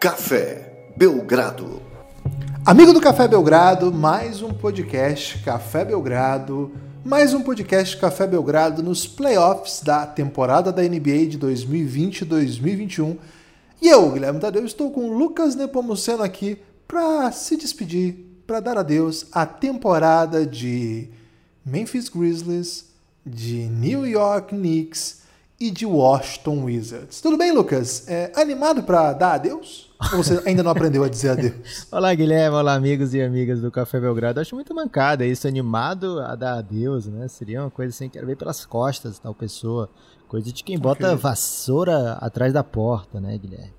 Café Belgrado. Amigo do Café Belgrado, mais um podcast Café Belgrado, mais um podcast Café Belgrado nos playoffs da temporada da NBA de 2020-2021. E eu, Guilherme Tadeu, estou com o Lucas Nepomuceno aqui para se despedir, para dar adeus à temporada de Memphis Grizzlies, de New York Knicks e de Washington Wizards. Tudo bem, Lucas? É, animado para dar adeus? Ou você ainda não aprendeu a dizer adeus? Olá, Guilherme. Olá, amigos e amigas do Café Belgrado. Acho muito mancada isso, animado a dar adeus, né? Seria uma coisa assim, quero ver pelas costas tal pessoa. Coisa de quem bota okay. vassoura atrás da porta, né, Guilherme?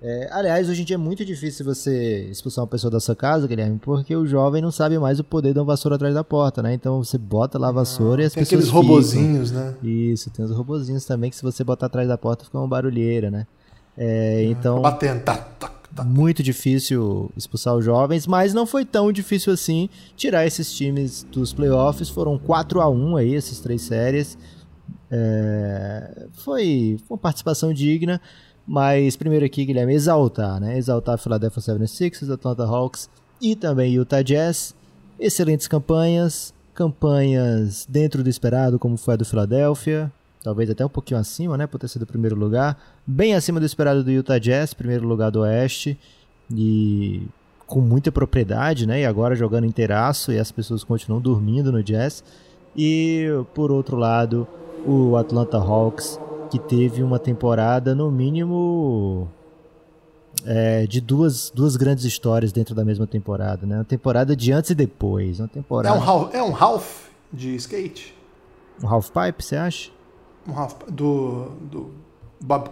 É, aliás, hoje em dia é muito difícil você expulsar uma pessoa da sua casa, Guilherme, porque o jovem não sabe mais o poder de uma vassoura atrás da porta, né? Então você bota lá a vassoura ah, e as tem pessoas. Tem aqueles robozinhos, né? Isso, tem os robozinhos também que se você botar atrás da porta fica uma barulheira, né? É, então. Batendo, tá, tá, tá. Muito difícil expulsar os jovens, mas não foi tão difícil assim tirar esses times dos playoffs. Foram 4 a 1 aí, essas três séries. É, foi uma participação digna. Mas primeiro aqui, Guilherme, exaltar, né? Exaltar a Philadelphia 76ers, Atlanta Hawks e também Utah Jazz. Excelentes campanhas, campanhas dentro do esperado, como foi a do Philadelphia, talvez até um pouquinho acima, né, por ter sido o primeiro lugar, bem acima do esperado do Utah Jazz, primeiro lugar do Oeste, e com muita propriedade, né, e agora jogando inteiraço e as pessoas continuam dormindo no Jazz. E por outro lado, o Atlanta Hawks que teve uma temporada, no mínimo, é, de duas, duas grandes histórias dentro da mesma temporada, né? Uma temporada de antes e depois. Uma temporada... É um half, é um half de skate? Um half pipe, você acha? Do, do Bob?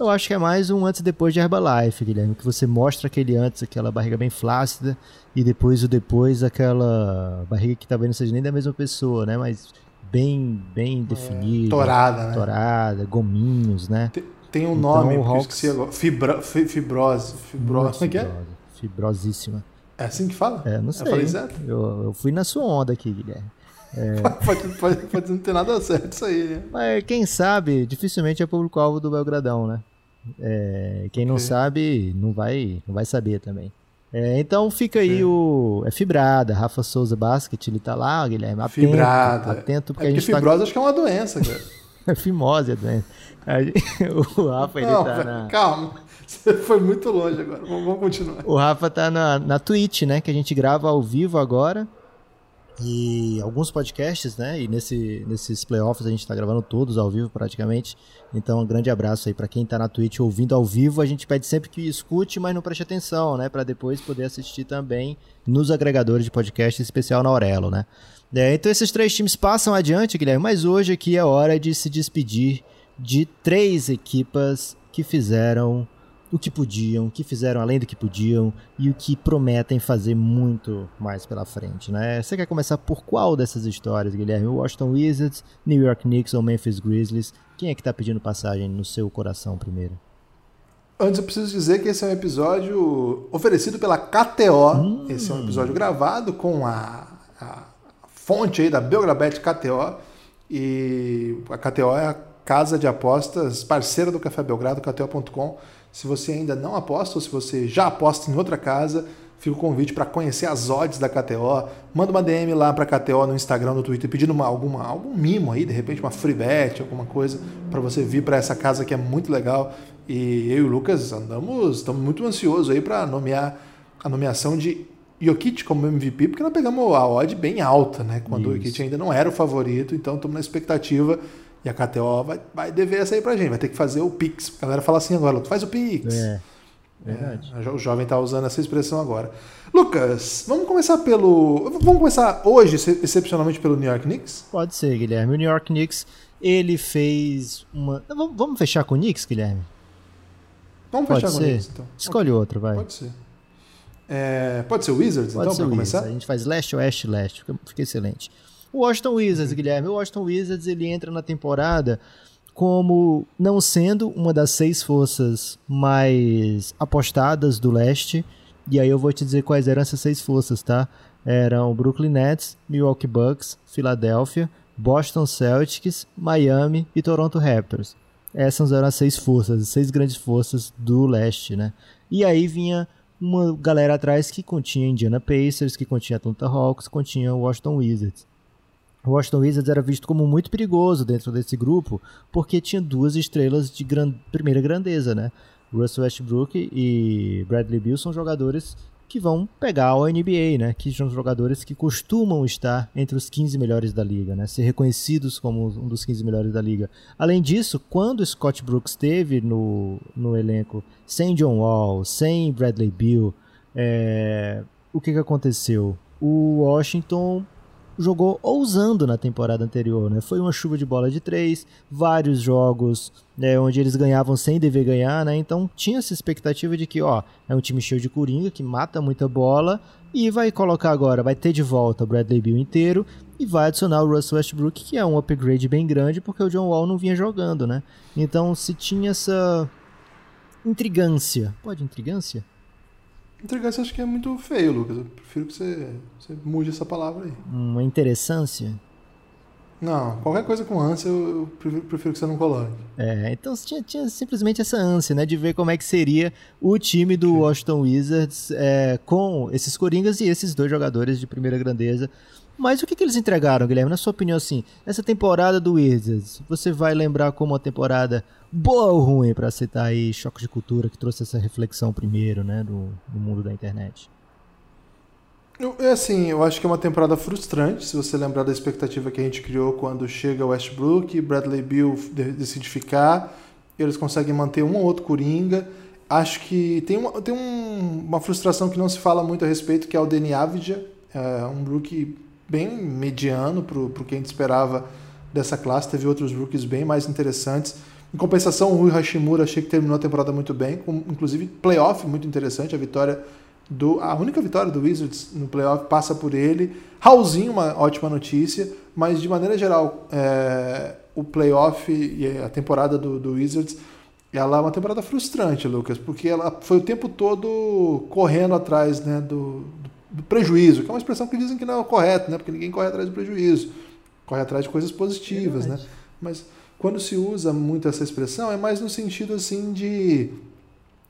Eu acho que é mais um antes e depois de Herbalife, Guilherme, que você mostra aquele antes, aquela barriga bem flácida, e depois o depois, aquela barriga que talvez não seja nem da mesma pessoa, né? Mas bem, bem definida. É, torada, né? Torada, gominhos, né? Tem, tem um então, nome, eu esqueci agora. Fibra, fibrose. Fibrose. Como é que é? Fibrosíssima. É assim que fala? É, não sei. Eu falei certo? Eu, eu fui na sua onda aqui, Guilherme. É... pode, pode, pode, não ter nada certo isso aí, né? Mas quem sabe, dificilmente é público-alvo do Belgradão, né? É, quem não sabe, não vai, não vai saber também. É, então fica aí é. o. É fibrada, Rafa Souza Basket, ele tá lá, Guilherme. Atento, fibrada. Atento porque é a gente. Fibrose tá... acho que é uma doença, cara. é fimose a doença. o Rafa, ele Não, tá na. Calma. Você foi muito longe agora. Vamos continuar. O Rafa tá na, na Twitch, né? Que a gente grava ao vivo agora. E alguns podcasts, né? E nesse, nesses playoffs a gente está gravando todos ao vivo praticamente. Então, um grande abraço aí para quem está na Twitch ouvindo ao vivo. A gente pede sempre que escute, mas não preste atenção, né? Para depois poder assistir também nos agregadores de podcast, especial na Aurelo, né? É, então, esses três times passam adiante, Guilherme, mas hoje aqui é hora de se despedir de três equipas que fizeram o que podiam, o que fizeram além do que podiam e o que prometem fazer muito mais pela frente, né? Você quer começar por qual dessas histórias, Guilherme? Washington Wizards, New York Knicks ou Memphis Grizzlies? Quem é que está pedindo passagem no seu coração primeiro? Antes eu preciso dizer que esse é um episódio oferecido pela KTO. Hum. Esse é um episódio gravado com a, a fonte aí da Belgrabet KTO. E a KTO é a casa de apostas parceira do Café Belgrado, KTO.com se você ainda não aposta ou se você já aposta em outra casa, fica o convite para conhecer as odds da KTO. Manda uma DM lá para a KTO no Instagram, no Twitter, pedindo uma, alguma, algum mimo aí, de repente uma free bet, alguma coisa, para você vir para essa casa que é muito legal. E eu e o Lucas andamos, estamos muito ansiosos aí para nomear a nomeação de Jokic como MVP, porque nós pegamos a odd bem alta, né? Quando Isso. o Jokic ainda não era o favorito, então estamos na expectativa e a KTO vai, vai dever essa aí pra gente, vai ter que fazer o Pix. A galera fala assim agora, faz o Pix. É, verdade. É, o jovem tá usando essa expressão agora. Lucas, vamos começar pelo. Vamos começar hoje, excepcionalmente, pelo New York Knicks? Pode ser, Guilherme. O New York Knicks, ele fez uma. Vamos fechar com o Knicks, Guilherme? Vamos pode fechar ser. com o Knicks, então. Escolhe okay. outro, vai. Pode ser. É, pode ser o Wizards, pode então, para começar? A gente faz leste, oeste, leste. Fica excelente. O Washington Wizards, Guilherme, o Washington Wizards ele entra na temporada como não sendo uma das seis forças mais apostadas do leste. E aí eu vou te dizer quais eram essas seis forças, tá? Eram Brooklyn Nets, Milwaukee Bucks, Philadelphia, Boston Celtics, Miami e Toronto Raptors. Essas eram as seis forças, as seis grandes forças do leste, né? E aí vinha uma galera atrás que continha Indiana Pacers, que continha Atlanta Hawks, continha Washington Wizards. O Washington Wizards era visto como muito perigoso dentro desse grupo, porque tinha duas estrelas de gran... primeira grandeza, né? Russell Westbrook e Bradley Beal são jogadores que vão pegar o NBA, né? Que são jogadores que costumam estar entre os 15 melhores da liga, né? Ser reconhecidos como um dos 15 melhores da liga. Além disso, quando Scott Brooks esteve no, no elenco sem John Wall, sem Bradley Beal, é... o que, que aconteceu? O Washington jogou ousando na temporada anterior, né? Foi uma chuva de bola de três, vários jogos né, onde eles ganhavam sem dever ganhar, né? Então tinha essa expectativa de que, ó, é um time cheio de coringa que mata muita bola e vai colocar agora, vai ter de volta o Bradley Beal inteiro e vai adicionar o Russell Westbrook, que é um upgrade bem grande porque o John Wall não vinha jogando, né? Então se tinha essa intrigância, pode intrigância? Intrigância acho que é muito feio, Lucas. Eu prefiro que você, você mude essa palavra aí. Uma interessância? Não, qualquer coisa com ânsia eu prefiro, prefiro que você não coloque. É, então tinha, tinha, simplesmente essa ânsia, né, de ver como é que seria o time do Washington Wizards é, com esses Coringas e esses dois jogadores de primeira grandeza mas o que, que eles entregaram, Guilherme? Na sua opinião, assim, essa temporada do Wizards, você vai lembrar como uma temporada boa ou ruim, para citar aí Choque de Cultura, que trouxe essa reflexão primeiro, né, do, do mundo da internet? É assim, eu acho que é uma temporada frustrante, se você lembrar da expectativa que a gente criou quando chega Westbrook, Bradley Bill decide ficar, eles conseguem manter um ou outro Coringa. Acho que tem, uma, tem um, uma frustração que não se fala muito a respeito, que é o Deni Avdija, é um rookie bem mediano para o que a gente esperava dessa classe. Teve outros rookies bem mais interessantes. Em compensação, o Rui Hashimura achei que terminou a temporada muito bem, com inclusive playoff muito interessante. A vitória do a única vitória do Wizards no playoff passa por ele. Raulzinho, uma ótima notícia, mas de maneira geral, é, o playoff e a temporada do, do Wizards ela é uma temporada frustrante, Lucas, porque ela foi o tempo todo correndo atrás né, do, do prejuízo, que é uma expressão que dizem que não é correto, né? Porque ninguém corre atrás do prejuízo, corre atrás de coisas positivas, né? Mas quando se usa muito essa expressão é mais no sentido assim de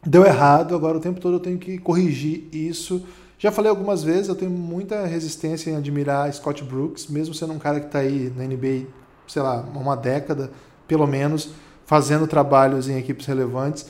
deu errado, agora o tempo todo eu tenho que corrigir isso. Já falei algumas vezes, eu tenho muita resistência em admirar Scott Brooks, mesmo sendo um cara que está aí na NBA, sei lá, uma década, pelo menos, fazendo trabalhos em equipes relevantes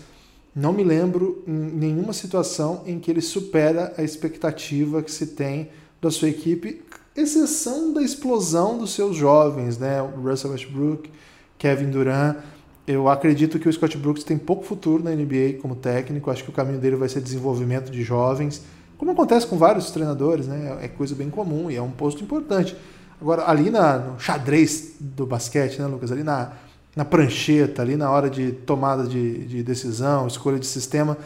não me lembro em nenhuma situação em que ele supera a expectativa que se tem da sua equipe, exceção da explosão dos seus jovens, né? Russell Westbrook, Kevin Durant. Eu acredito que o Scott Brooks tem pouco futuro na NBA como técnico. Acho que o caminho dele vai ser desenvolvimento de jovens, como acontece com vários treinadores, né? É coisa bem comum e é um posto importante. Agora, ali na, no xadrez do basquete, né, Lucas? Ali na, na prancheta, ali na hora de tomada de, de decisão, escolha de sistema.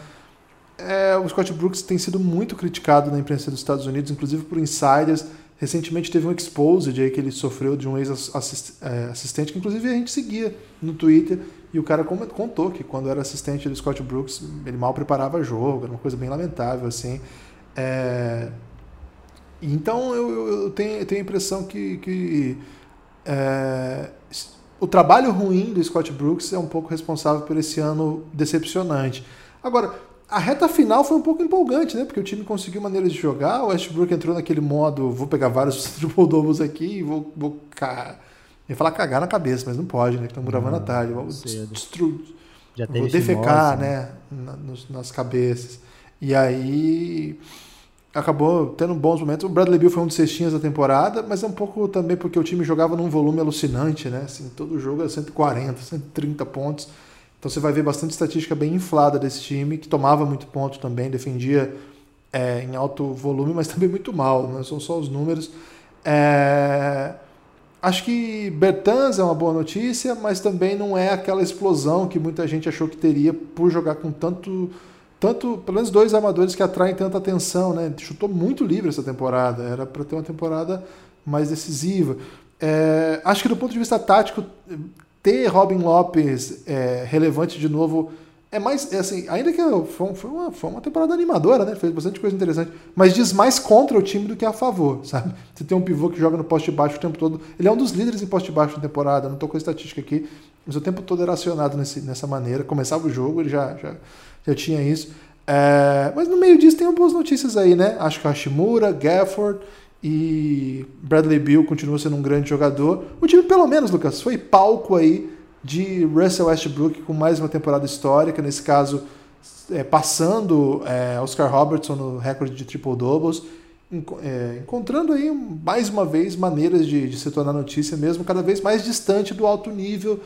É, o Scott Brooks tem sido muito criticado na imprensa dos Estados Unidos, inclusive por insiders. Recentemente teve um exposed aí que ele sofreu de um ex-assistente, é, que inclusive a gente seguia no Twitter, e o cara contou que quando era assistente do Scott Brooks, ele mal preparava jogo, era uma coisa bem lamentável, assim. É... Então eu, eu, tenho, eu tenho a impressão que, que é o trabalho ruim do Scott Brooks é um pouco responsável por esse ano decepcionante. Agora, a reta final foi um pouco empolgante, né? Porque o time conseguiu maneiras de jogar, o Westbrook entrou naquele modo, vou pegar vários triple doubles aqui e vou, vou ca... ia falar cagar na cabeça, mas não pode, né? Que estão gravando à tarde. Vou, destru... vou defecar, né? né? nas cabeças. E aí acabou tendo bons momentos. O Bradley Bill foi um dos cestinhas da temporada, mas é um pouco também porque o time jogava num volume alucinante, né? Assim, todo jogo é 140, 130 pontos. Então você vai ver bastante estatística bem inflada desse time, que tomava muito ponto também, defendia é, em alto volume, mas também muito mal, né? são só os números. É... Acho que Bertans é uma boa notícia, mas também não é aquela explosão que muita gente achou que teria por jogar com tanto tanto, pelo menos dois armadores que atraem tanta atenção, né? Chutou muito livre essa temporada, era para ter uma temporada mais decisiva. É, acho que do ponto de vista tático, ter Robin Lopes é, relevante de novo é mais, é assim, ainda que foi, foi, uma, foi uma temporada animadora, né? Fez bastante coisa interessante, mas diz mais contra o time do que a favor, sabe? Você tem um pivô que joga no poste baixo o tempo todo. Ele é um dos líderes em poste baixo na temporada, não estou com a estatística aqui, mas o tempo todo era acionado nesse, nessa maneira. Começava o jogo, ele já, já, já tinha isso. É, mas no meio disso tem boas notícias aí, né? Acho que Hashimura, Gafford e Bradley Bill continua sendo um grande jogador. O time, pelo menos, Lucas, foi palco aí de Russell Westbrook com mais uma temporada histórica, nesse caso é, passando é, Oscar Robertson no recorde de triple-doubles, é, encontrando aí mais uma vez maneiras de, de, se tornar notícia mesmo, cada vez mais distante do alto nível,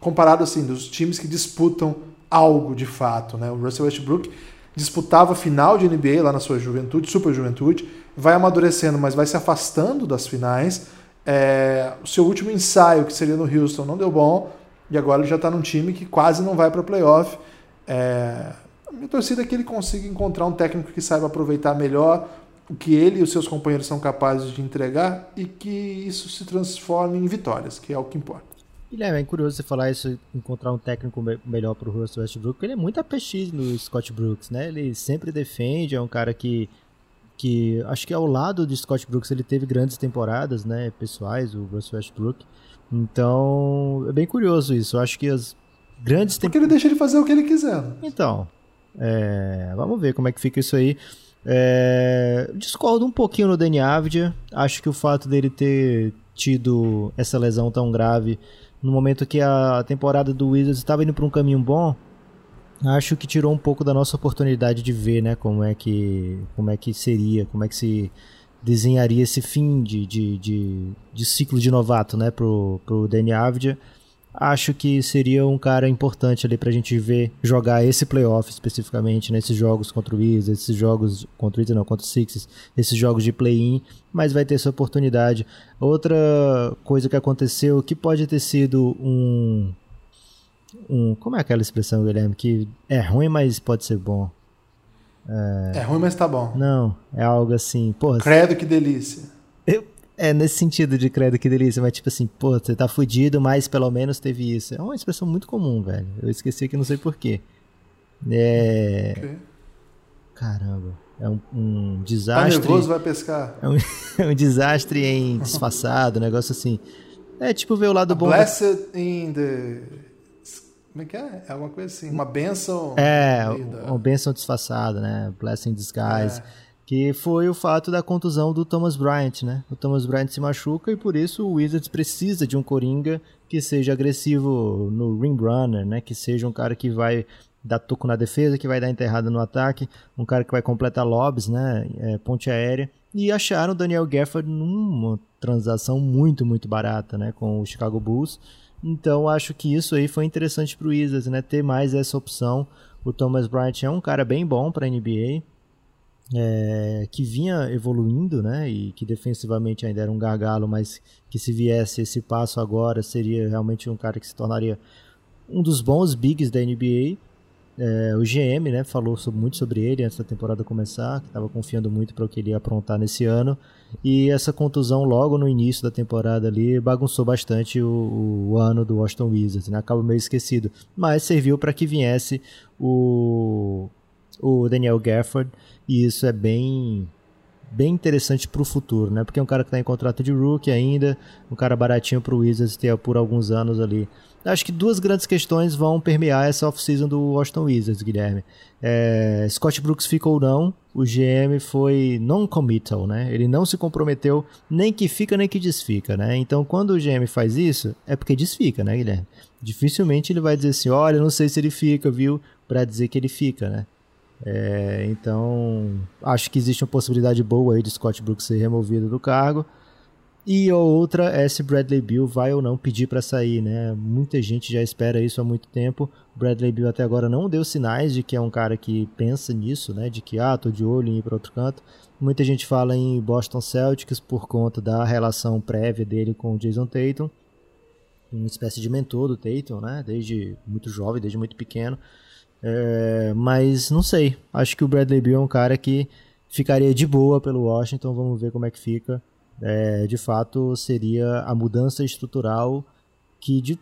comparado assim, dos times que disputam algo de fato. Né? O Russell Westbrook disputava final de NBA lá na sua juventude, super juventude, vai amadurecendo, mas vai se afastando das finais. É, o seu último ensaio, que seria no Houston, não deu bom, e agora ele já está num time que quase não vai para playoff. É, a minha torcida é que ele consiga encontrar um técnico que saiba aproveitar melhor o que ele e os seus companheiros são capazes de entregar e que isso se transforme em vitórias, que é o que importa. Guilherme, é curioso você falar isso, encontrar um técnico melhor para o Russell Westbrook, porque ele é muito apetite no Scott Brooks, né? Ele sempre defende, é um cara que, que acho que ao lado de Scott Brooks ele teve grandes temporadas, né, pessoais, o Russell Westbrook. Então, é bem curioso isso. Eu acho que as grandes Porque ele deixa ele fazer o que ele quiser. Então, é, vamos ver como é que fica isso aí. É, discordo um pouquinho no Dani Avdia. Acho que o fato dele ter tido essa lesão tão grave no momento que a temporada do Wizards estava indo para um caminho bom, acho que tirou um pouco da nossa oportunidade de ver, né, como é que, como é que seria, como é que se desenharia esse fim de, de, de, de ciclo de novato, né, pro, pro Danny Avdia acho que seria um cara importante ali pra gente ver jogar esse playoff especificamente, nesses jogos contra o Wizards, esses jogos contra o Wizards, não, contra o Sixers, esses jogos de play-in, mas vai ter essa oportunidade. Outra coisa que aconteceu que pode ter sido um um, como é aquela expressão, Guilherme, que é ruim, mas pode ser bom. É, é ruim, mas tá bom. Não, é algo assim, porra. Credo que delícia. É, nesse sentido de credo que delícia, mas tipo assim, pô, você tá fudido, mas pelo menos teve isso. É uma expressão muito comum, velho. Eu esqueci que não sei porquê. É. Okay. Caramba. É um, um desastre. Tá nervoso, vai pescar. É um, é um desastre em disfarçado, um negócio assim. É tipo ver o lado A bom. Blessed da... in the. Como é que é? É uma coisa assim, uma benção. É, uma benção disfarçada, né? Blessing in disguise. É que foi o fato da contusão do Thomas Bryant, né? O Thomas Bryant se machuca e por isso o Wizards precisa de um coringa que seja agressivo no ring runner, né? Que seja um cara que vai dar toco na defesa, que vai dar enterrada no ataque, um cara que vai completar lobs, né? É, ponte aérea. E acharam o Daniel Gafford numa transação muito, muito barata, né? Com o Chicago Bulls. Então acho que isso aí foi interessante para o Wizards, né? Ter mais essa opção. O Thomas Bryant é um cara bem bom para NBA é, que vinha evoluindo, né, e que defensivamente ainda era um gargalo, mas que se viesse esse passo agora seria realmente um cara que se tornaria um dos bons bigs da NBA. É, o GM, né, falou sobre, muito sobre ele antes da temporada começar, que estava confiando muito para o que ele ia aprontar nesse ano. E essa contusão logo no início da temporada ali bagunçou bastante o, o ano do Washington Wizards, né? Acaba meio esquecido, mas serviu para que viesse o o Daniel Gafford e isso é bem bem interessante para o futuro, né? Porque é um cara que está em contrato de rookie ainda, um cara baratinho para o Wizards ter por alguns anos ali. Acho que duas grandes questões vão permear essa off-season do Washington Wizards, Guilherme. É, Scott Brooks fica ou não, o GM foi non-committal, né? Ele não se comprometeu nem que fica nem que desfica, né? Então, quando o GM faz isso, é porque desfica, né, Guilherme? Dificilmente ele vai dizer assim, olha, não sei se ele fica, viu? Para dizer que ele fica, né? É, então, acho que existe uma possibilidade boa aí de Scott Brooks ser removido do cargo. E outra é se Bradley Bill vai ou não pedir para sair, né? Muita gente já espera isso há muito tempo. Bradley Bill até agora não deu sinais de que é um cara que pensa nisso, né? De que ah, tô de olho em ir para outro canto. Muita gente fala em Boston Celtics por conta da relação prévia dele com o Jason Tatum, uma espécie de mentor do Tatum, né? Desde muito jovem, desde muito pequeno. É, mas não sei. Acho que o Bradley Beal é um cara que ficaria de boa pelo Washington. Vamos ver como é que fica. É, de fato, seria a mudança estrutural que de,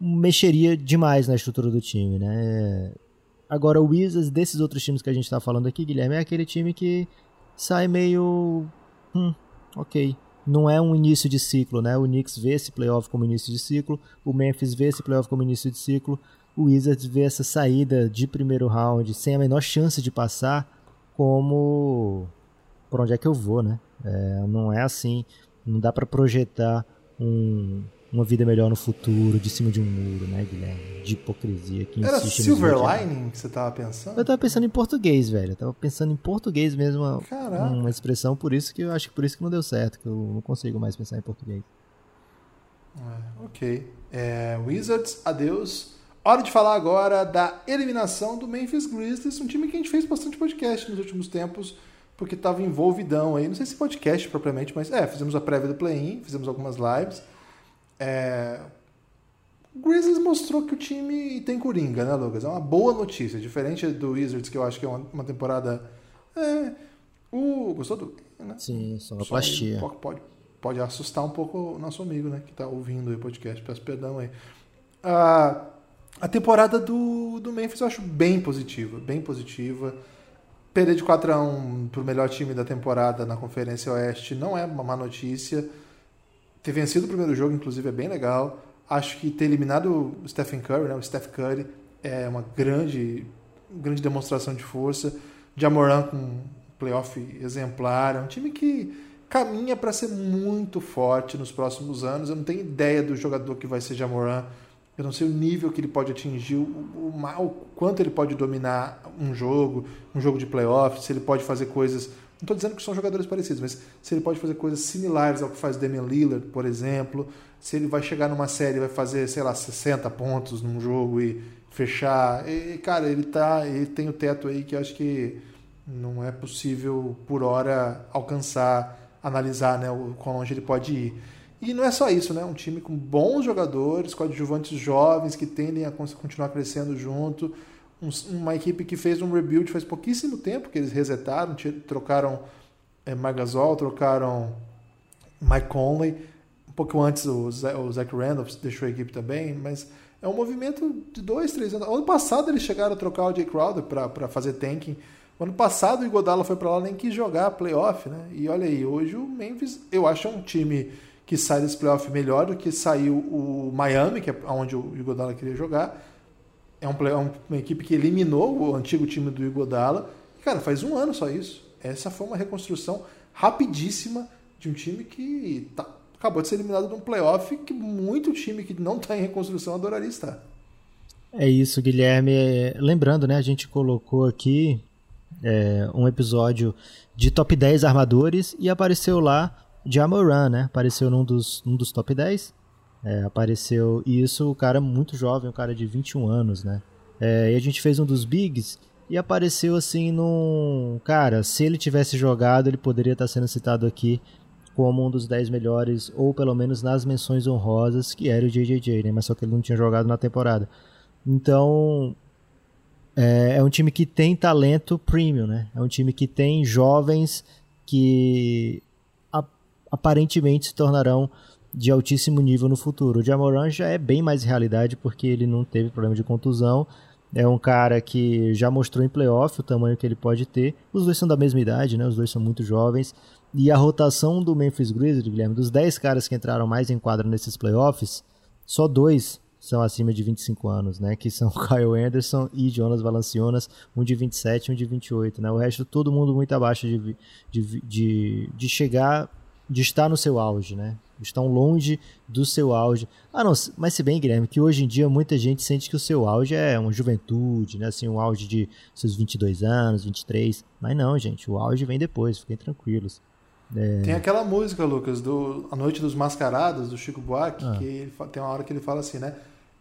mexeria demais na estrutura do time, né? Agora, o Wizards, desses outros times que a gente está falando aqui, Guilherme, é aquele time que sai meio. Hum, ok. não é um início de ciclo, né? O Knicks vê esse playoff como início de ciclo, o Memphis vê esse playoff como início de ciclo, o Wizards vê essa saída de primeiro round sem a menor chance de passar como por onde é que eu vou, né? É, não é assim, não dá para projetar um, uma vida melhor no futuro, de cima de um muro, né, Guilherme? De hipocrisia que Era Silver nos Lining que você tava pensando? Eu tava pensando em português, velho. Eu tava pensando em português mesmo, uma, uma expressão, por isso que eu acho que por isso que não deu certo, que eu não consigo mais pensar em português. É, ok. É, Wizards, adeus. Hora de falar agora da eliminação do Memphis Grizzlies, um time que a gente fez bastante podcast nos últimos tempos, porque estava envolvidão aí. Não sei se podcast propriamente, mas é, fizemos a prévia do play-in, fizemos algumas lives. É, o Grizzlies mostrou que o time tem coringa, né, Lucas? É uma boa notícia, diferente do Wizards, que eu acho que é uma, temporada. É, o, gostou do. Né? Sim, Só sonoplastia. Pode, pode, pode assustar um pouco o nosso amigo, né? Que tá ouvindo o podcast. Peço perdão aí. Ah, a temporada do, do Memphis eu acho bem positiva. Bem positiva. Perder de 4 a 1 pro melhor time da temporada na Conferência Oeste não é uma má notícia. Ter vencido o primeiro jogo, inclusive, é bem legal. Acho que ter eliminado o Stephen Curry, né? O Steph Curry, é uma grande, grande demonstração de força. Jamoran com um playoff exemplar. É um time que caminha para ser muito forte nos próximos anos. Eu não tenho ideia do jogador que vai ser Jamoran. Eu não sei o nível que ele pode atingir, o, o, o quanto ele pode dominar um jogo, um jogo de playoff, se ele pode fazer coisas. Não estou dizendo que são jogadores parecidos, mas se ele pode fazer coisas similares ao que faz Damian Lillard, por exemplo. Se ele vai chegar numa série e vai fazer, sei lá, 60 pontos num jogo e fechar. E, cara, ele tá. Ele tem o teto aí que acho que não é possível por hora alcançar, analisar né, o quão longe ele pode ir. E não é só isso, né? Um time com bons jogadores, coadjuvantes jovens que tendem a continuar crescendo junto. Um, uma equipe que fez um rebuild faz pouquíssimo tempo que eles resetaram, trocaram é, trocaram Mike Conley. Um pouco antes o, o Zach Randolph deixou a equipe também, mas é um movimento de dois, três anos. Ano passado eles chegaram a trocar o Jay Crowder para fazer tanking. Ano passado o Igodala foi para lá nem quis jogar playoff, né? E olha aí, hoje o Memphis, eu acho um time que sai desse playoff melhor do que saiu o Miami, que é onde o Igodala queria jogar. É, um é uma equipe que eliminou o antigo time do Igodala. Cara, faz um ano só isso. Essa foi uma reconstrução rapidíssima de um time que tá, acabou de ser eliminado de um playoff que muito time que não está em reconstrução adoraria estar. É isso, Guilherme. Lembrando, né, a gente colocou aqui é, um episódio de top 10 armadores e apareceu lá Jamoran, né? Apareceu num dos, num dos top 10. É, apareceu isso, o cara muito jovem, um cara de 21 anos, né? É, e a gente fez um dos bigs e apareceu assim num. Cara, se ele tivesse jogado, ele poderia estar sendo citado aqui como um dos 10 melhores, ou pelo menos nas menções honrosas, que era o JJJ, né? Mas só que ele não tinha jogado na temporada. Então. É, é um time que tem talento premium, né? É um time que tem jovens que aparentemente se tornarão de altíssimo nível no futuro. O Jamoran já é bem mais realidade porque ele não teve problema de contusão. É um cara que já mostrou em playoff o tamanho que ele pode ter. Os dois são da mesma idade, né? Os dois são muito jovens. E a rotação do Memphis Grizzlies, Guilherme, dos 10 caras que entraram mais em quadra nesses playoffs, só dois são acima de 25 anos, né? Que são Kyle Anderson e Jonas Valanciunas, um de 27 e um de 28, né? O resto, todo mundo muito abaixo de, de, de, de chegar de estar no seu auge, né? Estão longe do seu auge. Ah, não, mas se bem, Guilherme, que hoje em dia muita gente sente que o seu auge é uma juventude, né? Assim, um auge de seus 22 anos, 23. Mas não, gente, o auge vem depois, fiquem tranquilos. É... Tem aquela música, Lucas, do A Noite dos Mascarados, do Chico Buarque, ah. que ele, tem uma hora que ele fala assim, né?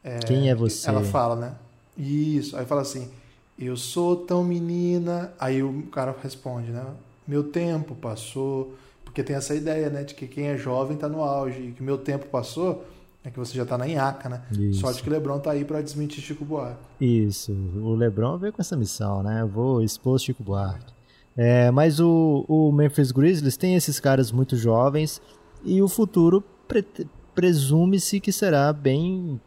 É, Quem é você? Ela fala, né? Isso, aí fala assim, eu sou tão menina. Aí o cara responde, né? Meu tempo passou porque tem essa ideia, né, de que quem é jovem está no auge e que meu tempo passou, é que você já está na Inhaca, né? Isso. Sorte que o Lebron tá aí para desmentir Chico Buarque. Isso, o Lebron veio com essa missão, né? Eu vou expor Chico Buarque. É, mas o, o Memphis Grizzlies tem esses caras muito jovens e o futuro pre presume-se que será bem,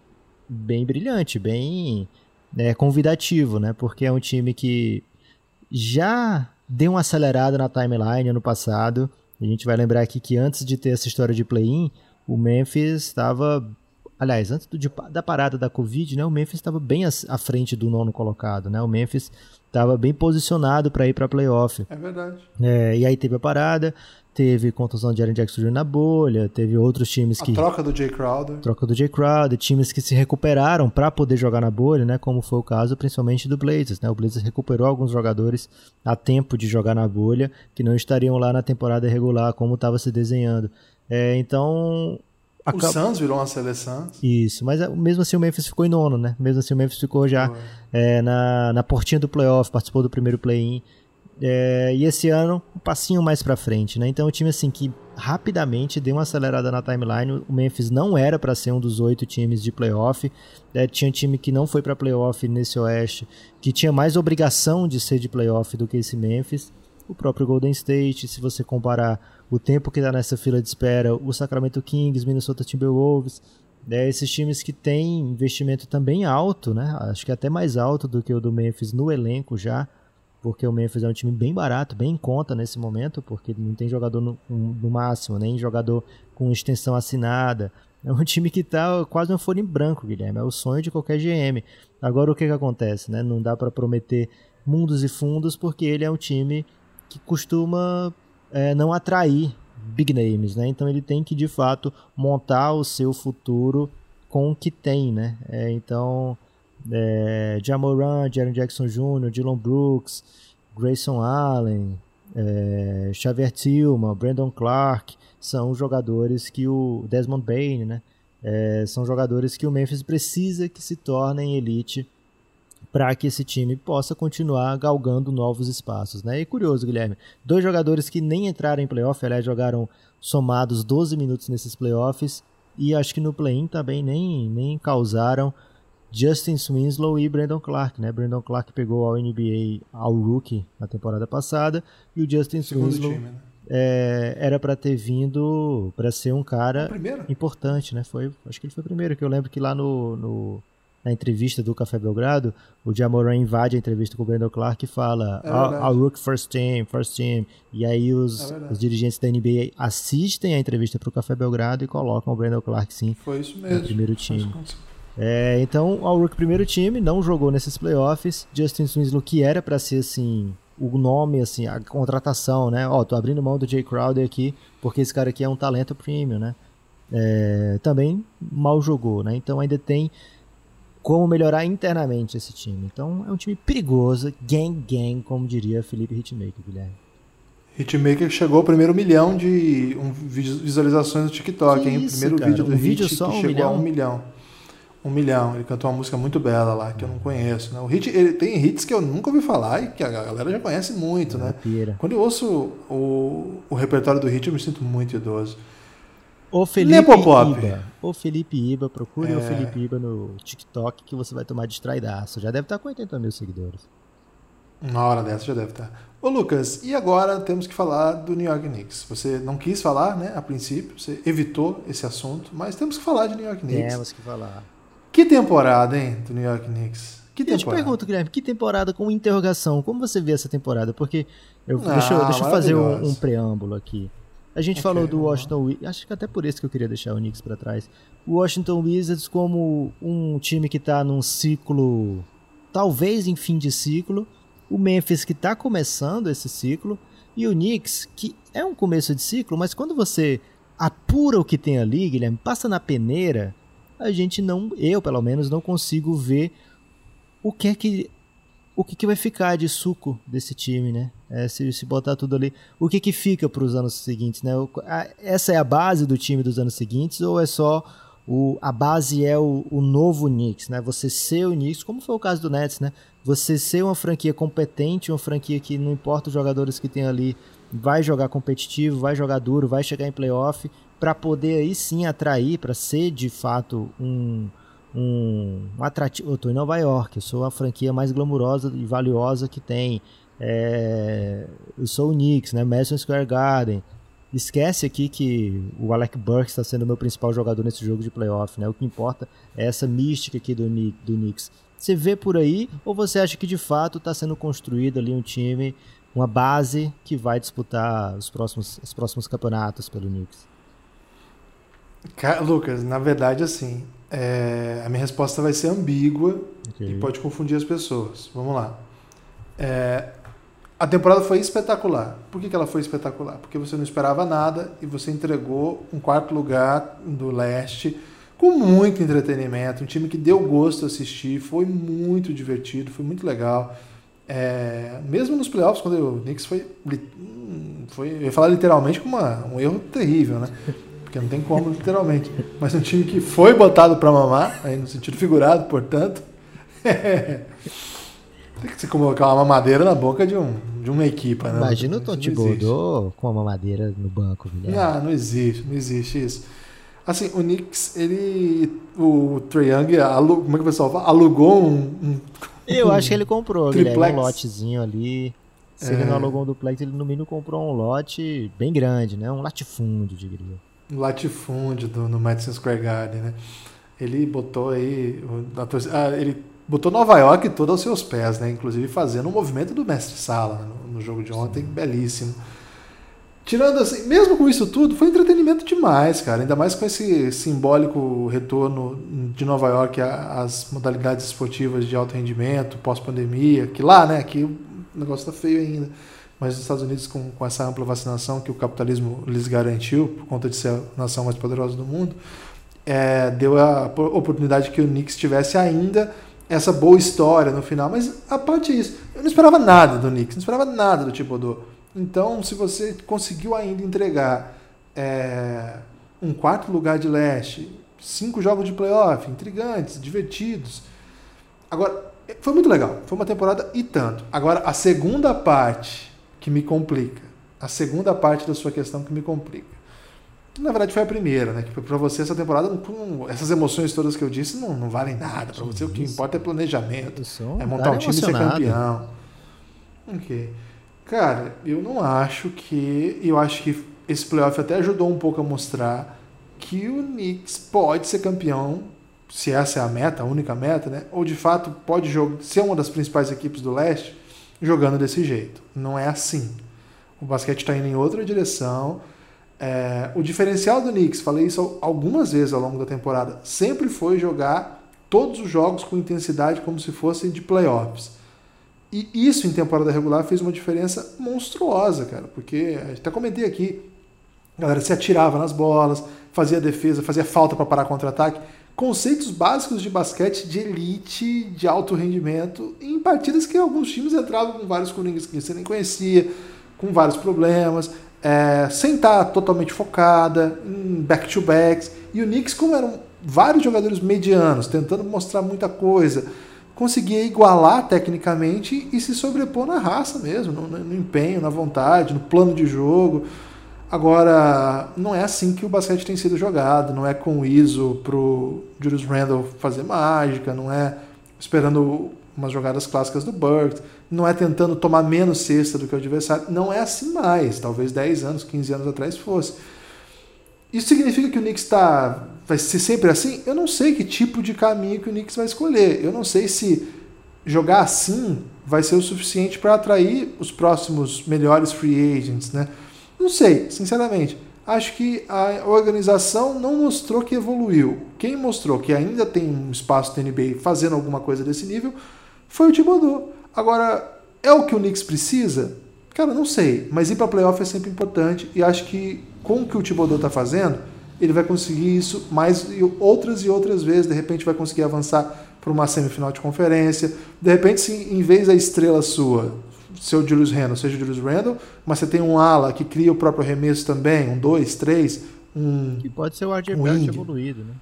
bem brilhante, bem né, convidativo, né? Porque é um time que já deu uma acelerada na timeline ano passado, A gente vai lembrar aqui que antes de ter essa história de play-in, o Memphis estava. Aliás, antes do, da parada da Covid, né, o Memphis estava bem à frente do nono colocado. Né? O Memphis estava bem posicionado para ir para playoff. É verdade. É, e aí teve a parada, teve contusão de Aaron Jackson Jr. na bolha, teve outros times que... A troca do Jay Crowder. Troca do Jay Crowder, times que se recuperaram para poder jogar na bolha, né, como foi o caso principalmente do Blazers, né, o Blazers recuperou alguns jogadores a tempo de jogar na bolha, que não estariam lá na temporada regular, como estava se desenhando. É, então... O Suns virou uma seleção. Isso, mas é, mesmo assim o Memphis ficou em nono, né? Mesmo assim o Memphis ficou já é, na, na portinha do playoff, participou do primeiro play-in. É, e esse ano, um passinho mais pra frente, né? Então, o time assim que rapidamente deu uma acelerada na timeline. O Memphis não era para ser um dos oito times de playoff. É, tinha time que não foi para playoff nesse Oeste, que tinha mais obrigação de ser de playoff do que esse Memphis. O próprio Golden State, se você comparar o tempo que está nessa fila de espera, o Sacramento Kings, Minnesota Timberwolves, né, esses times que têm investimento também alto, né? Acho que até mais alto do que o do Memphis no elenco já porque o Memphis é um time bem barato, bem em conta nesse momento, porque não tem jogador no, no máximo, nem jogador com extensão assinada. É um time que está quase uma folha em branco, Guilherme. É o sonho de qualquer GM. Agora o que, que acontece? Né? Não dá para prometer mundos e fundos, porque ele é um time que costuma é, não atrair big names, né? Então ele tem que de fato montar o seu futuro com o que tem, né? É, então é, Jamoran, Jaron Jackson Jr., Dylan Brooks, Grayson Allen, é, Xavier Tillman, Brandon Clark, são jogadores que o Desmond Bain, né? É, são jogadores que o Memphis precisa que se tornem elite para que esse time possa continuar galgando novos espaços, né? E curioso, Guilherme, dois jogadores que nem entraram em playoff, aliás, jogaram somados 12 minutos nesses playoffs e acho que no play-in também nem, nem causaram Justin Winslow e Brandon Clark, né? Brandon Clark pegou ao NBA ao rookie na temporada passada e o Justin Winslow time, né? é, era para ter vindo para ser um cara importante, né? Foi, acho que ele foi o primeiro, que eu lembro que lá no, no na entrevista do Café Belgrado, o Jamoran invade a entrevista com o Brandon Clark e fala é our, Rook first team, first team. E aí os, é os dirigentes da NBA assistem a entrevista para o Café Belgrado e colocam o Brandon Clark sim Foi isso mesmo. no primeiro time. É, então, o Rook primeiro time não jogou nesses playoffs. Justin Winslow, que era para ser assim o nome, assim, a contratação, né? Ó, tô abrindo mão do Jay Crowder aqui porque esse cara aqui é um talento premium, né? É, também mal jogou, né? Então ainda tem como melhorar internamente esse time. Então é um time perigoso, gang gang, como diria Felipe Hitmaker, Guilherme. Hitmaker chegou ao primeiro milhão de visualizações no TikTok, que hein? o primeiro cara? vídeo do um Hit vídeo só, que um chegou milhão? a um milhão. Um milhão. Ele cantou uma música muito bela lá, que eu não conheço. Né? O hit, ele tem hits que eu nunca ouvi falar e que a galera já conhece muito, né? Pira. Quando eu ouço o, o repertório do hit, eu me sinto muito idoso. O Felipe. Iba. O Felipe Iba, procure É. o Felipe Iba no TikTok que você vai tomar distraidaço. Já deve estar com 80 mil seguidores. Uma hora dessa já deve estar. Ô Lucas, e agora temos que falar do New York Knicks. Você não quis falar, né, a princípio, você evitou esse assunto, mas temos que falar de New York Knicks. Temos que falar. Que temporada, hein, do New York Knicks? Que Eu te temporada. pergunto, Guilherme, que temporada com interrogação? Como você vê essa temporada? Porque eu, Ah, deixa, eu- deixa eu fazer um, um preâmbulo aqui. A gente Ok, falou do lá. Washington Wizards, acho que até por isso que eu queria deixar o Knicks para trás. O Washington Wizards como um time que tá num ciclo, talvez em fim de ciclo. O Memphis que tá começando esse ciclo. E o Knicks, que é um começo de ciclo, mas quando você apura o que tem ali, Guilherme, passa na peneira, a gente não, eu pelo menos, não consigo ver o que é que o que, que vai ficar de suco desse time, né? É, se, se botar tudo ali, o que que fica para os anos seguintes, né? O- a- essa é a base do time dos anos seguintes ou é só o, a base é o, o novo Knicks, né? Você ser o Knicks, como foi o caso do Nets, né? Você ser uma franquia competente, uma franquia que não importa os jogadores que tem ali, vai jogar competitivo, vai jogar duro, vai chegar em playoff, para poder aí sim atrair, para ser de fato um, um, um atrativo. Eu tô em Nova York, eu sou a franquia mais glamurosa e valiosa que tem. É, eu sou o Knicks, né? Madison Square Garden. Esquece aqui que o Alec Burks está sendo o meu principal jogador nesse jogo de playoff, né? O que importa é essa mística aqui do, do Knicks. Você vê por aí ou você acha que de fato está sendo construído ali um time uma base que vai disputar os próximos, os próximos campeonatos pelo Knicks? Lucas, na verdade, assim, é, a minha resposta vai ser ambígua okay. e pode confundir as pessoas. Vamos lá. É, a temporada foi espetacular. Por que, que ela foi espetacular? Porque você não esperava nada e você entregou um quarto lugar do leste com muito entretenimento, um time que deu gosto assistir, foi muito divertido, foi muito legal. É, mesmo nos playoffs, quando o Knicks foi, foi eu ia falar literalmente com uma, um erro terrível, né? Porque não tem como literalmente. Mas um time que foi botado para mamar, aí no sentido figurado, portanto. tem que se colocar uma mamadeira na boca de, um, de uma equipa, né? Imagina o Tonti Godô com uma mamadeira no banco, Guilherme. Não, não existe, não existe isso. Assim, o Knicks, ele. O Trae Young, alu, como é que o pessoal fala? Alugou um. um eu um acho que ele comprou, Guilherme, um lotezinho ali. Se é... ele não alugou um duplex, ele no mínimo comprou um lote bem grande, né? Um latifúndio, diria. Latifúndio do, no Madison Square Garden, né? Ele botou aí. Ah, ele botou Nova York toda aos seus pés, né? Inclusive fazendo o um movimento do mestre Sala no, no jogo de ontem, Sim. belíssimo. Tirando assim, mesmo com isso tudo, foi entretenimento demais, cara. Ainda mais com esse simbólico retorno de Nova York às modalidades esportivas de alto rendimento, pós-pandemia, que lá, né, aqui o negócio tá feio ainda. Mas nos Estados Unidos, com, com essa ampla vacinação que o capitalismo lhes garantiu, por conta de ser a nação mais poderosa do mundo, é, deu a oportunidade que o Knicks tivesse ainda essa boa história no final. Mas a parte é isso. Eu não esperava nada do Knicks, não esperava nada do do então, se você conseguiu ainda entregar é, um quarto lugar de leste, cinco jogos de playoff, intrigantes, divertidos. Agora, foi muito legal. Foi uma temporada e tanto. Agora, a segunda parte que me complica. A segunda parte da sua questão que me complica. Na verdade, foi a primeira, né? Que para você essa temporada, essas emoções todas que eu disse não, não valem nada. Para você, o que importa é planejamento. É montar um time e ser campeão. Ok. Cara, eu não acho que. Eu acho que esse playoff até ajudou um pouco a mostrar que o Knicks pode ser campeão, se essa é a meta, a única meta, né? Ou de fato pode jogar, ser uma das principais equipes do leste jogando desse jeito. Não é assim. O basquete está indo em outra direção. É, o diferencial do Knicks, falei isso algumas vezes ao longo da temporada, sempre foi jogar todos os jogos com intensidade como se fossem de playoffs. E isso em temporada regular fez uma diferença monstruosa, cara, porque até comentei aqui, a galera se atirava nas bolas, fazia defesa, fazia falta para parar contra-ataque. Conceitos básicos de basquete de elite, de alto rendimento, em partidas que alguns times entravam com vários coringas que você nem conhecia, com vários problemas, é, sem estar totalmente focada, em back-to-backs. E o Knicks, como eram vários jogadores medianos, tentando mostrar muita coisa, conseguia igualar tecnicamente e se sobrepor na raça mesmo, no, no, empenho, na vontade, no plano de jogo. Agora, não é assim que o basquete tem sido jogado, não é com o ISO pro Julius Randle fazer mágica, não é esperando umas jogadas clássicas do Burks, não é tentando tomar menos cesta do que o adversário, não é assim mais, talvez 10 anos, 15 anos atrás fosse. Isso significa que o Knicks está vai ser sempre assim? Eu não sei que tipo de caminho que o Knicks vai escolher. Eu não sei se jogar assim vai ser o suficiente para atrair os próximos melhores free agents, né? Não sei, sinceramente. Acho que a organização não mostrou que evoluiu. Quem mostrou que ainda tem um espaço da NBA fazendo alguma coisa desse nível foi o Thibodeau. Agora, é o que o Knicks precisa? Cara, não sei. Mas ir para playoff é sempre importante e acho que com o que o Thibodeau está fazendo, ele vai conseguir isso mais outras e outras vezes. De repente vai conseguir avançar para uma semifinal de conferência. De repente, em vez da estrela sua ser o Julius Randle, seja o Julius Randle, mas você tem um ala que cria o próprio arremesso também, um 2, 3, um. Que pode ser o RJ um evoluído, né?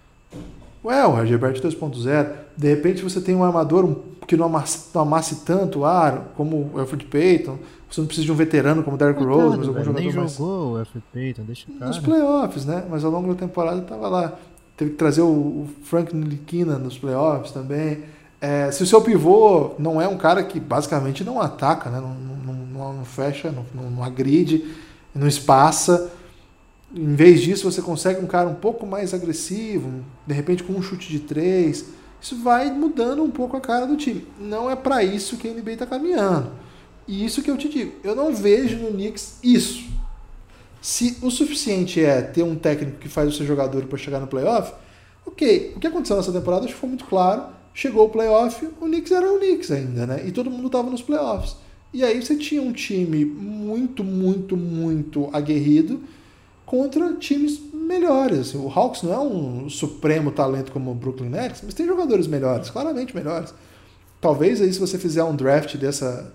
Ué, o RJ 2.0. De repente você tem um armador que não amasse, não amasse tanto o ar, como o Alfred Payton. Você não precisa de um veterano como Derrick Rose, mas algum jogador nem mais... jogou o Alfred Payton, deixa o cara. Nos playoffs, né? Mas ao longo da temporada estava lá. Teve que trazer o Frank Nilikina nos playoffs também. É, se o seu pivô não é um cara que basicamente não ataca, né? não, não, não fecha, não, não agride, não espaça, em vez disso você consegue um cara um pouco mais agressivo, de repente com um chute de três, isso vai mudando um pouco a cara do time. Não é para isso que a NBA está caminhando. E isso que eu te digo, eu não vejo no Knicks isso. Se o suficiente é ter um técnico que faz o seu jogador para chegar no playoff, ok. O que aconteceu nessa temporada acho que foi muito claro. Chegou o playoff, o Knicks era o Knicks ainda, né? E todo mundo estava nos playoffs. E aí você tinha um time muito, muito, muito aguerrido contra times melhores. O Hawks não é um supremo talento como o Brooklyn Nets, mas tem jogadores melhores, claramente melhores. Talvez aí se você fizer um draft dessa,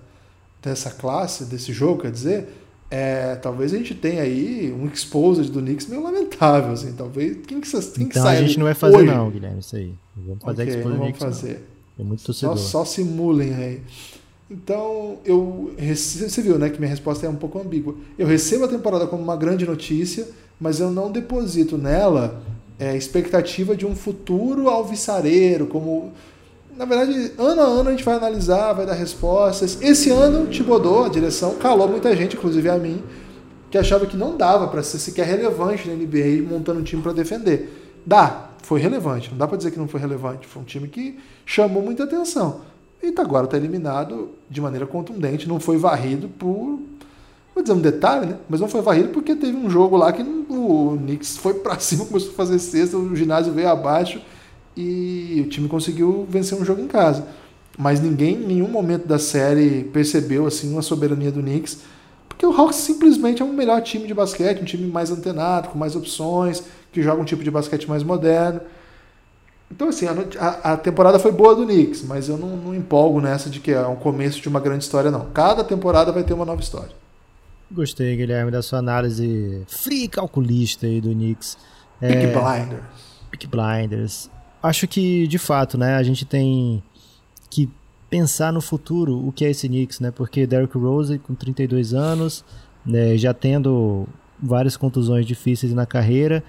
dessa classe, desse jogo, quer dizer, é, talvez a gente tenha aí um exposed do Knicks meio lamentável, assim, talvez, quem que, quem então que a gente não vai fazer hoje? não, Guilherme, isso aí. Vamos fazer okay, exposed não vamos Knicks, fazer. Não. É muito torcedor. Só, só simulem aí. Então, eu você viu, né, que minha resposta é um pouco ambígua. Eu recebo a temporada como uma grande notícia, mas eu não deposito nela é, expectativa de um futuro alvissareiro, como na verdade, ano a ano a gente vai analisar, vai dar respostas. Esse ano, Tibodô, a direção, calou muita gente, inclusive a mim, que achava que não dava para ser sequer relevante na NBA montando um time para defender. Dá, foi relevante, não dá para dizer que não foi relevante. Foi um time que chamou muita atenção. E tá agora está eliminado de maneira contundente, não foi varrido por. Vou dizer um detalhe, né? Mas não foi varrido porque teve um jogo lá que o Knicks foi para cima, começou a fazer cesta, o ginásio veio abaixo e o time conseguiu vencer um jogo em casa. Mas ninguém em nenhum momento da série percebeu assim uma soberania do Knicks, porque o Hawks simplesmente é um melhor time de basquete, um time mais antenado, com mais opções, que joga um tipo de basquete mais moderno. Então, assim, a, a temporada foi boa do Knicks, mas eu não, não empolgo nessa de que é um começo de uma grande história, não. Cada temporada vai ter uma nova história. Gostei, Guilherme, da sua análise free calculista aí do Knicks. Peak é... Blinders. Peak Blinders acho que, de fato, né, a gente tem que pensar no futuro o que é esse Knicks, né? Porque Derrick Rose, com 32 anos, né, já tendo várias contusões difíceis na carreira,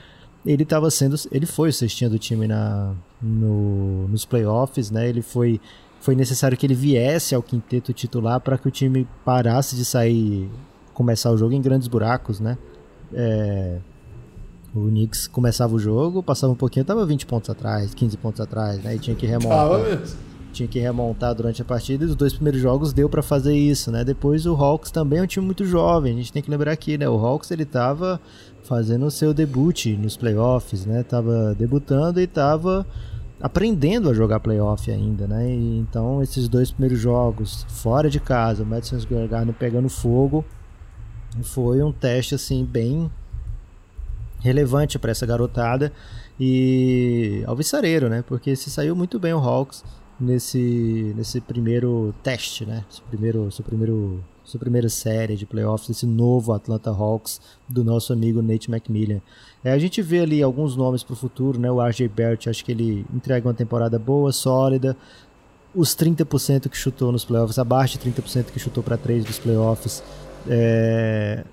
ele estava sendo, ele foi o cestinha do time na, no, nos playoffs, né? Ele foi, foi necessário que ele viesse ao quinteto titular para que o time parasse de sair, começar o jogo em grandes buracos, né? É, o Knicks começava o jogo, passava um pouquinho, tava 20 pontos atrás, 15 pontos atrás, né? E tinha que remontar. Tinha que remontar durante a partida e os dois primeiros jogos deu para fazer isso, né? Depois o Hawks também é um time muito jovem, a gente tem que lembrar aqui, né? O Hawks ele tava fazendo o seu debut nos playoffs, né? Tava debutando e tava aprendendo a jogar playoff ainda, né? E, então esses dois primeiros jogos fora de casa, o Madison Square Garden pegando fogo, foi um teste assim bem relevante para essa garotada e alvissareiro, né? Porque se saiu muito bem o Hawks nesse nesse primeiro teste, né? Esse primeiro, seu primeiro sua primeira série de playoffs desse novo Atlanta Hawks do nosso amigo Nate McMillan. É, a gente vê ali alguns nomes para o futuro, né? O RJ Barrett, acho que ele entrega uma temporada boa, sólida. Os 30% que chutou nos playoffs, abaixo de 30% que chutou para 3 dos playoffs. É,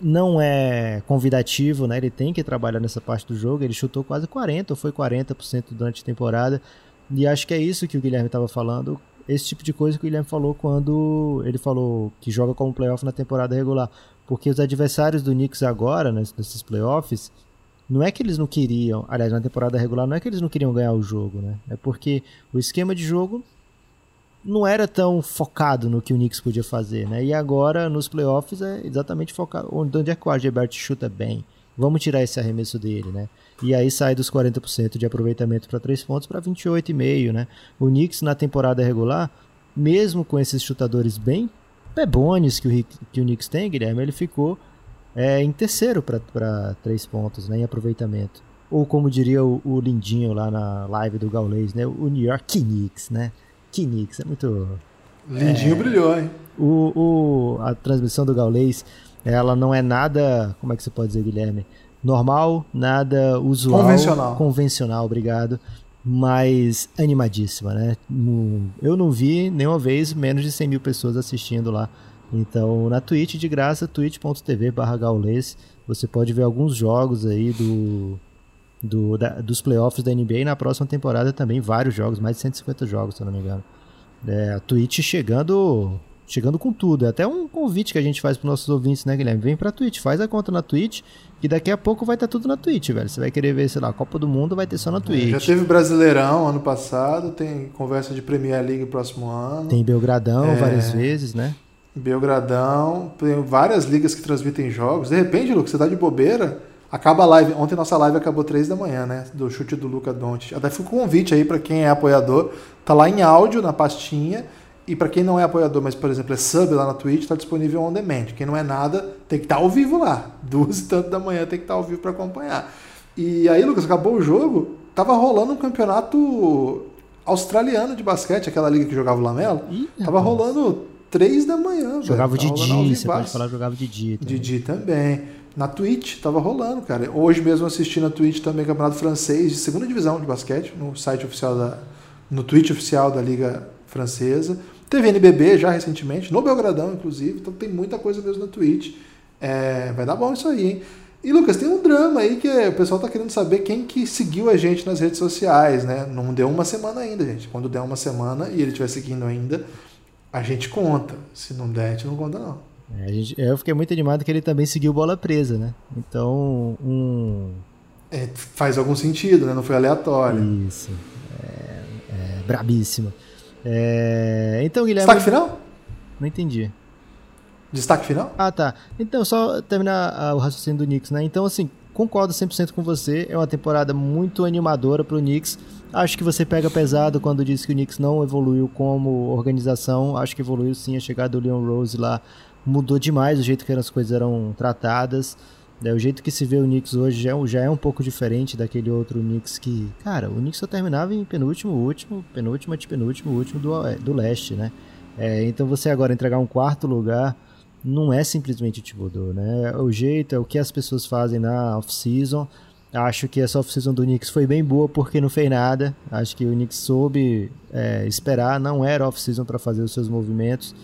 não é convidativo, né? Ele tem que trabalhar nessa parte do jogo. Ele chutou quase 40, ou foi 40% durante a temporada. E acho que é isso que o Guilherme estava falando. Esse tipo de coisa que o Guilherme falou quando ele falou que joga como playoff na temporada regular. Porque os adversários do Knicks agora, nesses playoffs, não é que eles não queriam, aliás, na temporada regular, não é que eles não queriam ganhar o jogo, né? É porque o esquema de jogo não era tão focado no que o Knicks podia fazer, né? E agora nos playoffs é exatamente focado onde é que o Barrett chuta bem. Vamos tirar esse arremesso dele, né? E aí sai dos 40% de aproveitamento para 3 pontos para 28,5, né? O Knicks na temporada regular, mesmo com esses chutadores bem bebones que o, que o Knicks tem, Guilherme, ele ficou é, em terceiro para 3 pontos, né? Em aproveitamento. Ou como diria o, o Lindinho lá na live do Gaulês, né? O New York Knicks, né? Knicks, é muito. Lindinho é, brilhou, hein? O, o, a transmissão do Gaulês, ela não é nada. Como é que você pode dizer, Guilherme? Normal, nada usual. Convencional. Convencional, obrigado. Mas animadíssima, né? Eu não vi nenhuma vez menos de 100 mil pessoas assistindo lá. Então, na Twitch de graça, twitch.tv barra gaulês, você pode ver alguns jogos aí do, do, da, dos playoffs da NBA e na próxima temporada também vários jogos, mais de 150 jogos, se eu não me engano. É, a Twitch chegando chegando com tudo. É até um convite que a gente faz para nossos ouvintes, né, Guilherme? Vem pra Twitch, faz a conta na Twitch, que daqui a pouco vai estar tá tudo na Twitch, velho. Você vai querer ver, sei lá, a Copa do Mundo, vai ter só na Twitch. Já teve Brasileirão ano passado, tem conversa de Premier League próximo ano. Tem Belgradão é... várias vezes, né? Belgradão, tem várias ligas que transmitem jogos. De repente, Lucas, você tá de bobeira, acaba a live. Ontem nossa live acabou três da manhã, né? Do chute do Luca Doncic. Até fica um convite aí para quem é apoiador. Tá lá em áudio na pastinha. E para quem não é apoiador, mas por exemplo é sub lá na Twitch, tá disponível on demand. Quem não é nada, tem que estar tá ao vivo lá. Duas e tanto da manhã tem que estar tá ao vivo para acompanhar. E aí, Lucas, acabou o jogo, tava rolando um campeonato australiano de basquete, aquela liga que jogava o Lamelo. Ih, tava rolando três da manhã. Jogava velho. de dia, você pode falar jogava de dia. Também. De dia também. Na Twitch, tava rolando, cara. Hoje mesmo assisti na Twitch também Campeonato Francês de segunda divisão de basquete, no site oficial da. no Twitch oficial da Liga Francesa. Teve NBB já recentemente, no Belgradão, inclusive. Então tem muita coisa mesmo na Twitch. É, vai dar bom isso aí, hein? E Lucas, tem um drama aí que o pessoal tá querendo saber quem que seguiu a gente nas redes sociais, né? Não deu uma semana ainda, gente. Quando der uma semana e ele estiver seguindo ainda, a gente conta. Se não der, a gente não conta, não. É, gente, eu fiquei muito animado que ele também seguiu bola presa, né? Então, um. É, faz algum sentido, né? Não foi aleatório. Isso. É, é brabíssimo. É, então, Guilherme. Destaque final? Não entendi. Destaque final? Ah, tá. Então, só terminar ah, o raciocínio do Knicks, né? Então, assim, concordo 100% com você. É uma temporada muito animadora pro Knicks. Acho que você pega pesado quando diz que o Knicks não evoluiu como organização. Acho que evoluiu sim. A chegada do Leon Rose lá mudou demais o jeito que as coisas eram tratadas. É, o jeito que se vê o Knicks hoje já, é já é um pouco diferente daquele outro Knicks que, cara, o Knicks só terminava em penúltimo, último, penúltimo, antepenúltimo, último do, é, do leste, né? É, então você agora entregar um quarto lugar não é simplesmente o Thibodeau, né? O jeito, é o que as pessoas fazem na off-season. Acho que essa off-season do Knicks foi bem boa porque não fez nada. Acho que o Knicks soube é, esperar, não era off-season para fazer os seus movimentos.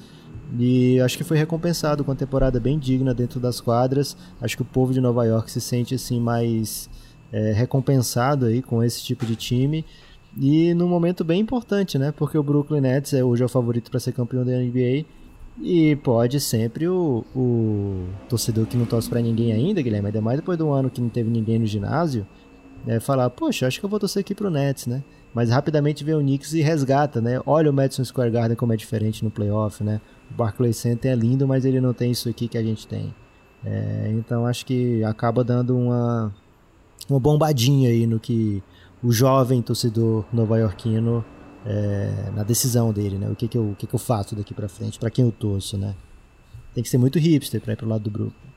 E acho que foi recompensado com uma temporada bem digna dentro das quadras. Acho que o povo de Nova York se sente assim mais é, recompensado aí com esse tipo de time. E num momento bem importante, né? Porque o Brooklyn Nets é hoje é o favorito para ser campeão da NBA. E pode sempre o, o torcedor que não torce para ninguém ainda, Guilherme, ainda mais depois do ano que não teve ninguém no ginásio, é, falar, poxa, acho que eu vou torcer aqui pro Nets, né? Mas rapidamente vê o Knicks e resgata, né? Olha o Madison Square Garden como é diferente no playoff, né? O Barclays Center é lindo, mas ele não tem isso aqui que a gente tem. É, então acho que acaba dando uma, uma bombadinha aí no que o jovem torcedor nova-iorquino é, na decisão dele, né? O que que eu, o que que eu faço daqui para frente, para quem eu torço, né? Tem que ser muito hipster para ir pro lado do Brooklyn.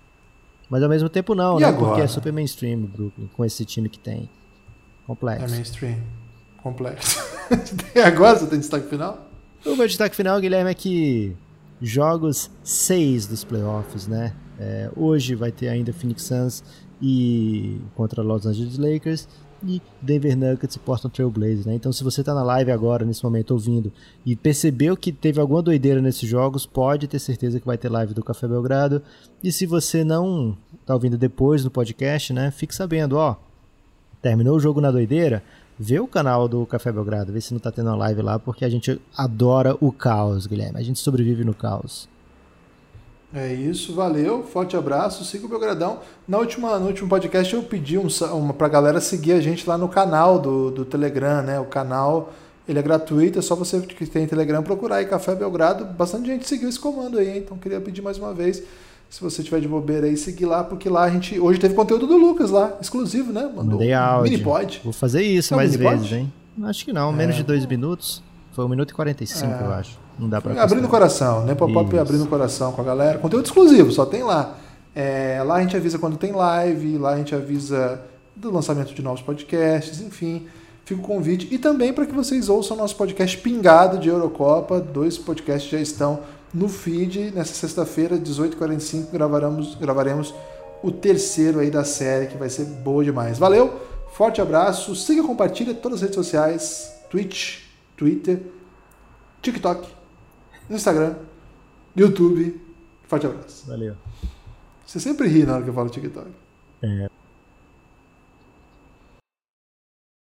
Mas ao mesmo tempo não, e né? Agora? Porque é super mainstream o Brooklyn, com esse time que tem. Complexo. É mainstream. Complexo. e agora você tem destaque final? O meu destaque final, Guilherme, é que jogos 6 dos playoffs, né? É, hoje vai ter ainda Phoenix Suns e contra Los Angeles Lakers e Denver Nuggets e Portland Trail Blazers, né? Então se você está na live agora, nesse momento, ouvindo e percebeu que teve alguma doideira nesses jogos, pode ter certeza que vai ter live do Café Belgrado. E se você não está ouvindo depois no podcast, né? Fique sabendo, ó, terminou o jogo na doideira, vê o canal do Café Belgrado, vê se não tá tendo uma live lá, porque a gente adora o caos, Guilherme. A gente sobrevive no caos. É isso, valeu, forte abraço, siga o Belgradão. Na última, no último podcast eu pedi um, uma, pra galera seguir a gente lá no canal do, do Telegram, né? O canal, ele é gratuito, é só você que tem Telegram procurar aí Café Belgrado. Bastante gente seguiu esse comando aí, então queria pedir mais uma vez se você tiver de bobeira aí, seguir lá, porque lá a gente. Hoje teve conteúdo do Lucas lá, exclusivo, né? Mandou Mandei áudio. Mini pod. Vou fazer isso é mais vezes, hein? Acho que não, menos é. de dois minutos. Foi 1 minuto e 45, é. eu acho. Não dá pra Abrindo o coração, né? Pop-up abrindo o coração com a galera. Conteúdo exclusivo, só tem lá. É, lá a gente avisa quando tem live, lá a gente avisa do lançamento de novos podcasts, enfim. Fica o convite. E também para que vocês ouçam nosso podcast pingado de Eurocopa. Dois podcasts já estão no feed. Nessa sexta-feira, 18h45, gravaremos, gravaremos o terceiro aí da série, que vai ser boa demais. Valeu, forte abraço, siga e compartilha todas as redes sociais, Twitch, Twitter, TikTok, Instagram, YouTube. Forte abraço. Valeu. Você sempre ri na hora que eu falo TikTok. É.